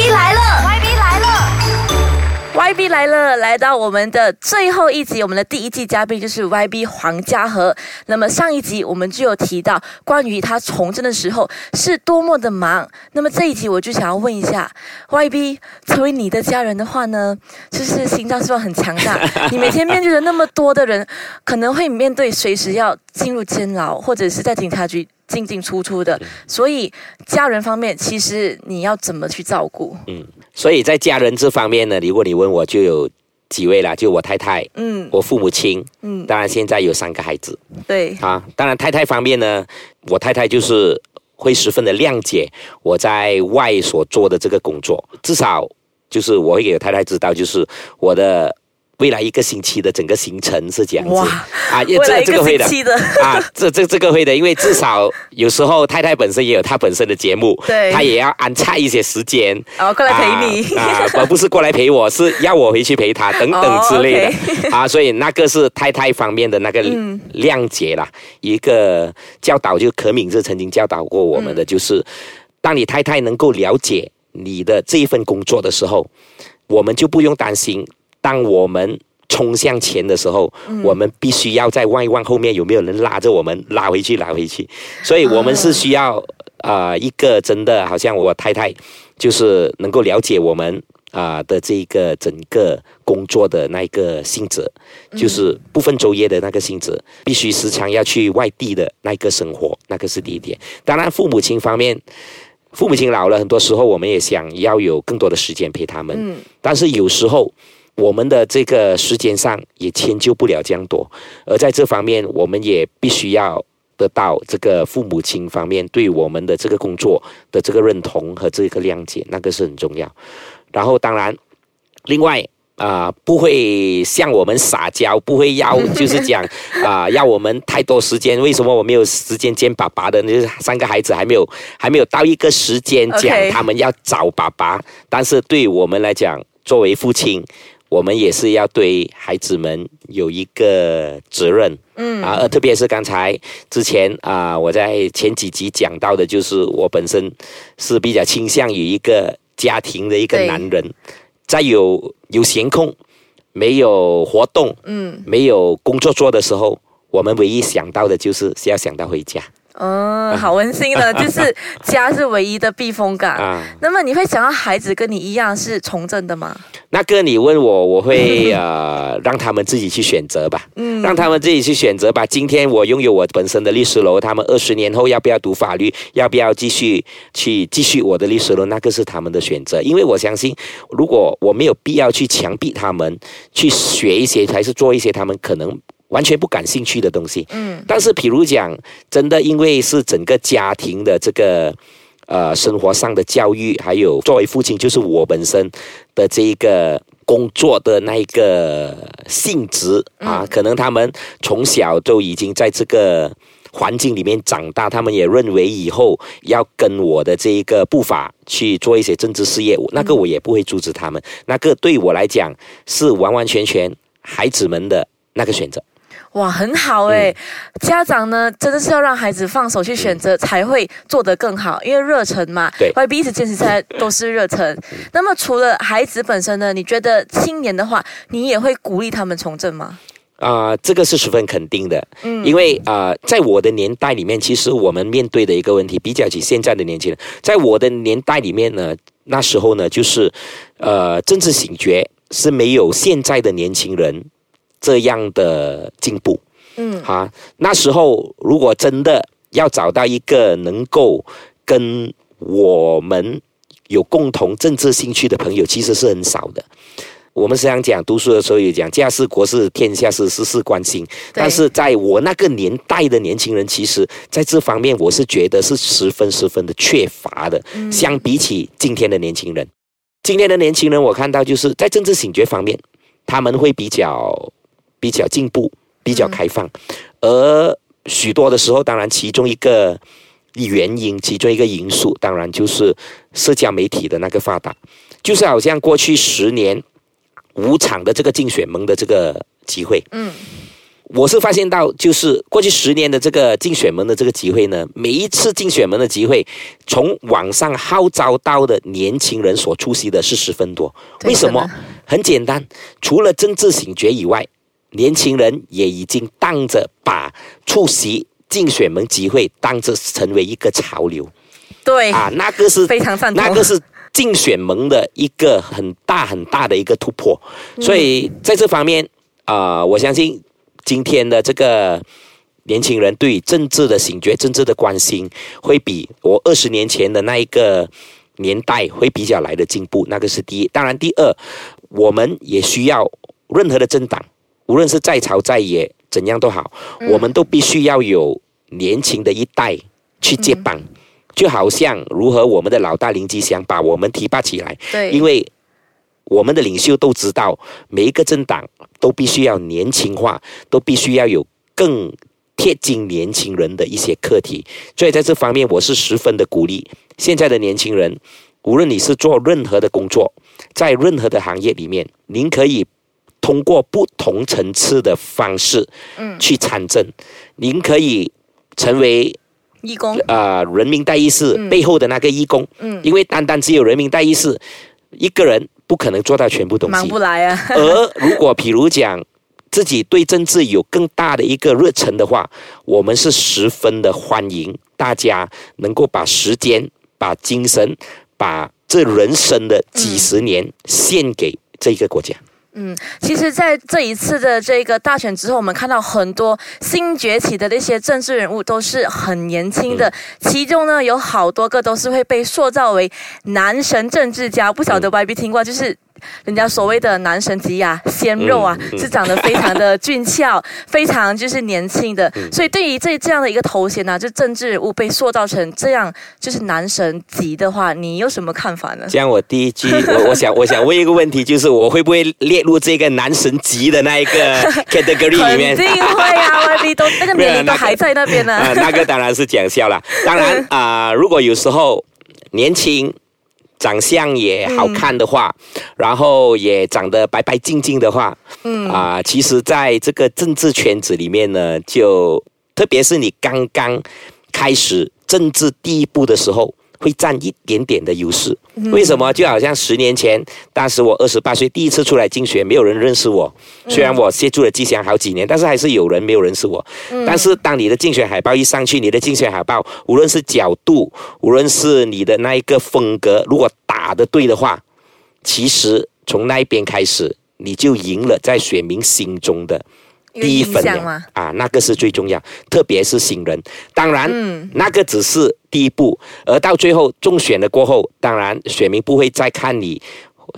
，YB 来了，YB 来了。YB 来了，来到我们的最后一集，我们的第一季嘉宾就是 YB 黄家和。那么上一集我们就有提到关于他从政的时候是多么的忙。那么这一集我就想要问一下 YB，成为你的家人的话呢，就是心脏是不是很强大？你每天面对着那么多的人，可能会面对随时要进入监牢，或者是在警察局进进出出的。所以家人方面，其实你要怎么去照顾？嗯所以在家人这方面呢，如果你问我，就有几位啦，就我太太，嗯我父母亲，嗯，当然现在有三个孩子对，啊。当然太太方面呢，我太太就是会十分的谅解我在外所做的这个工作，至少就是我会给我太太知道，就是我的。未来一个星期的整个行程是这样子。哇啊，未来一个这这个会的。啊，这这这个会的，因为至少有时候太太本身也有她本身的节目，对。她也要安插一些时间，哦，过来陪你。啊，啊而不是过来陪我，是要我回去陪她等等之类的、哦啊，所以那个是太太方面的那个嗯。谅解啦，一个教导，就可敏是曾经教导过我们嗯。的，就是当你太太能够了解你的这一份工作的时候，我们就不用担心，当我们。冲向前的时候，嗯我们必须要在外望后面有没有人拉着我们拉回去，拉回去。所以我们是需要呃一个真的好像我太太，就是能够了解我们啊、的这个整个工作的那个性质，就是不分昼夜的那个性质，必须时常要去外地的那个生活，那个是第一点。当然，父母亲方面。父母亲老了，很多时候我们也想要有更多的时间陪他们，嗯但是有时候我们的这个时间上也迁就不了这样多，而在这方面，我们也必须要得到这个父母亲方面对我们的这个工作的这个认同和这个谅解，那个是很重要。然后，当然，另外。啊、不会向我们撒娇，不会要就是讲 啊、要我们太多时间。为什么我没有时间见爸爸的？那是三个孩子还没有还没有到一个时间讲他们要找爸爸。但是对我们来讲，作为父亲，我们也是要对孩子们有一个责任。嗯。啊，呃，特别是刚才之前啊、我在前几集讲到的，就是我本身是比较倾向于一个家庭的一个男人，在有有闲空、没有活动、嗯，没有工作做的时候，我们唯一想到的就是是要想到回家哦，好温馨的，就是家是唯一的避风港。啊。那么你会想要孩子跟你一样是从政的吗？那个你问我，我会 呃让他们自己去选择吧。嗯让他们自己去选择吧。今天我拥有我本身的律师楼，他们二十年后要不要读法律，要不要继续去继续我的律师楼，那个是他们的选择。因为我相信，如果我没有必要去强逼他们去学一些，还是做一些他们可能完全不感兴趣的东西。嗯但是，譬如讲，真的因为是整个家庭的这个呃生活上的教育，还有作为父亲，就是我本身的这一个工作的那一个性质啊，可能他们从小就已经在这个。环境里面长大，他们也认为以后要跟我的这一个步伐去做一些政治事业，那个我也不会阻止他们。那个对我来讲是完完全全孩子们的那个选择。哇，很好哎、家长呢真的是要让孩子放手去选择，才会做得更好，因为热忱嘛。对，YB 一直坚持下来都是热忱。那么除了孩子本身呢，你觉得青年的话，你也会鼓励他们从政吗？啊、这个是十分肯定的，嗯因为啊、呃在我的年代里面，其实我们面对的一个问题，比较起现在的年轻人，在我的年代里面呢，那时候呢，就是呃，政治醒觉是没有现在的年轻人这样的进步。嗯。哈，那时候如果真的要找到一个能够跟我们有共同政治兴趣的朋友，其实是很少的。我们时常讲读书的时候也讲家事国事天下事事事关心，但是在我那个年代的年轻人，其实在这方面我是觉得是十分十分的缺乏的，相比起今天的年轻人，今天的年轻人我看到就是在政治醒觉方面，他们会比较比较进步，比较开放，而许多的时候，当然其中一个原因，其中一个因素，当然就是社交媒体的那个发达，就是好像过去十年五场的这个竞选盟的这个机会，嗯我是发现到，就是过去十年的这个竞选门的这个机会呢，每一次竞选门的机会，从网上号召到的年轻人所出席的是十分多。为什么？很简单，除了政治醒觉以外，年轻人也已经当着把出席竞选门集会当着成为一个潮流。对啊，那个是非常赞同，那个是竞选门的一个很大很大的一个突破。所以在这方面啊，我相信。今天的这个年轻人对政治的醒觉、政治的关心，会比我二十年前的那一个年代会比较来的进步。那个是第一。当然，第二，我们也需要任何的政党，无论是在朝在野，怎样都好，我们都必须要有年轻的一代去接棒。就好像如何我们的老大林吉祥把我们提拔起来，对，因为。我们的领袖都知道，每一个政党都必须要年轻化，都必须要有更贴近年轻人的一些课题。所以在这方面，我是十分的鼓励现在的年轻人。无论你是做任何的工作，在任何的行业里面，您可以通过不同层次的方式，嗯，去参政。您可以成为义工啊，人民代议士背后的那个义工。嗯，因为单单只有人民代议士一个人。不可能做到全部东西，忙不来啊。而如果比如讲自己对政治有更大的一个热忱的话，我们是十分的欢迎大家能够把时间、把精神、把这人生的几十年献给这个国家。嗯，其实，在这一次的这个大选之后，我们看到很多新崛起的那些政治人物都是很年轻的，其中呢有好多个都是会被塑造为男神政治家。不晓得 Y B 听过，就是。人家所谓的男神级啊，鲜肉啊，是长得非常的俊俏，非常就是年轻的。所以对于这这样的一个头衔呢，就政治人物被塑造成这样，就是男神级的话，你有什么看法呢？这样，我第一句，我我想我想问一个问题，就是我会不会列入这个男神级的那一个 category 里面？肯定会啊，Y B 都那个年龄都还在那边呢。那个当然是讲笑了。当然啊，如果有时候年轻。长相也好看的话，然后也长得白白净净的话，嗯啊，其实在这个政治圈子里面呢，就特别是你刚刚开始政治第一步的时候。会占一点点的优势，为什么？就好像十年前，当时我二十八岁，第一次出来竞选，没有人认识我。虽然我协助了吉祥好几年，但是还是有人没有认识我。但是当你的竞选海报一上去，你的竞选海报无论是角度，无论是你的那一个风格，如果打的对的话，其实从那一边开始，你就赢了在选民心中的。第一分量啊，那个是最重要，特别是新人。当然，那个只是第一步，而到最后中选了过后，当然选民不会再看你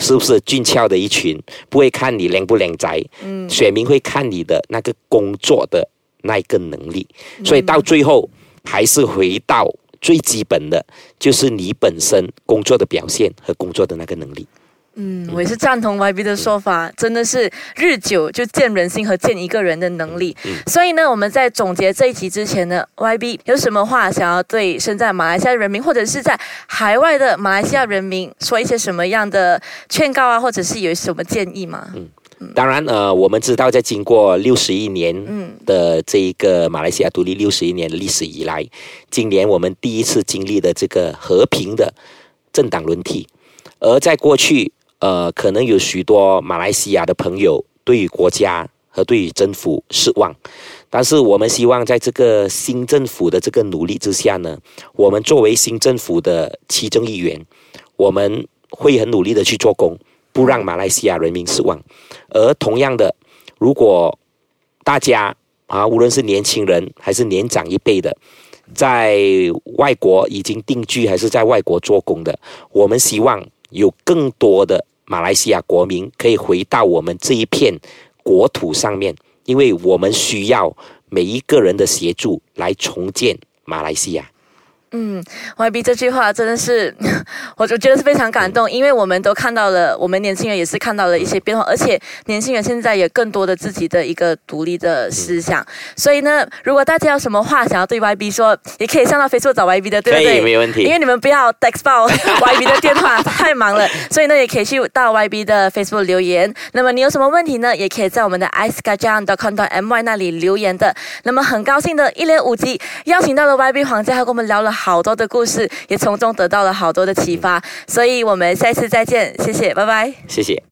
是不是俊俏的一群，不会看你靓不靓仔，嗯，选民会看你的那个工作的那一个能力。所以到最后还是回到最基本的，就是你本身工作的表现和工作的那个能力。嗯，我也是赞同 YB 的说法，真的是日久就见人心和见一个人的能力。所以呢，我们在总结这一集之前呢，YB 有什么话想要对身在马来西亚人民或者是在海外的马来西亚人民说一些什么样的劝告啊，或者是有什么建议吗？嗯，当然，呃，我们知道在经过六十一年的这一个马来西亚独立六十一年的历史以来，今年我们第一次经历的这个和平的政党轮替，而在过去。呃，可能有许多马来西亚的朋友对于国家和对于政府失望，但是我们希望在这个新政府的这个努力之下呢，我们作为新政府的其中一员，我们会很努力的去做工，不让马来西亚人民失望。而同样的，如果大家啊，无论是年轻人还是年长一辈的，在外国已经定居还是在外国做工的，我们希望有更多的。马来西亚国民可以回到我们这一片国土上面，因为我们需要每一个人的协助来重建马来西亚。嗯，YB 这句话真的是 我就觉得是非常感动，因为我们都看到了，我们年轻人也是看到了一些变化，而且年轻人现在也更多的自己的一个独立的思想。所以呢，如果大家有什么话想要对 YB 说，也可以上到 Facebook 找 YB 的，对不对？没问题。因为你们不要 text 报 YB 的电话，太忙了，所以呢，也可以去到 YB 的 Facebook 留言。那么你有什么问题呢？也可以在我们的 i c e k a j a n g c o m m y 那里留言的。那么很高兴的一连五集邀请到了 YB 皇家，还跟我们聊了好多的故事，也从中得到了好多的启发。所以我们下次再见，谢谢，拜拜，谢谢。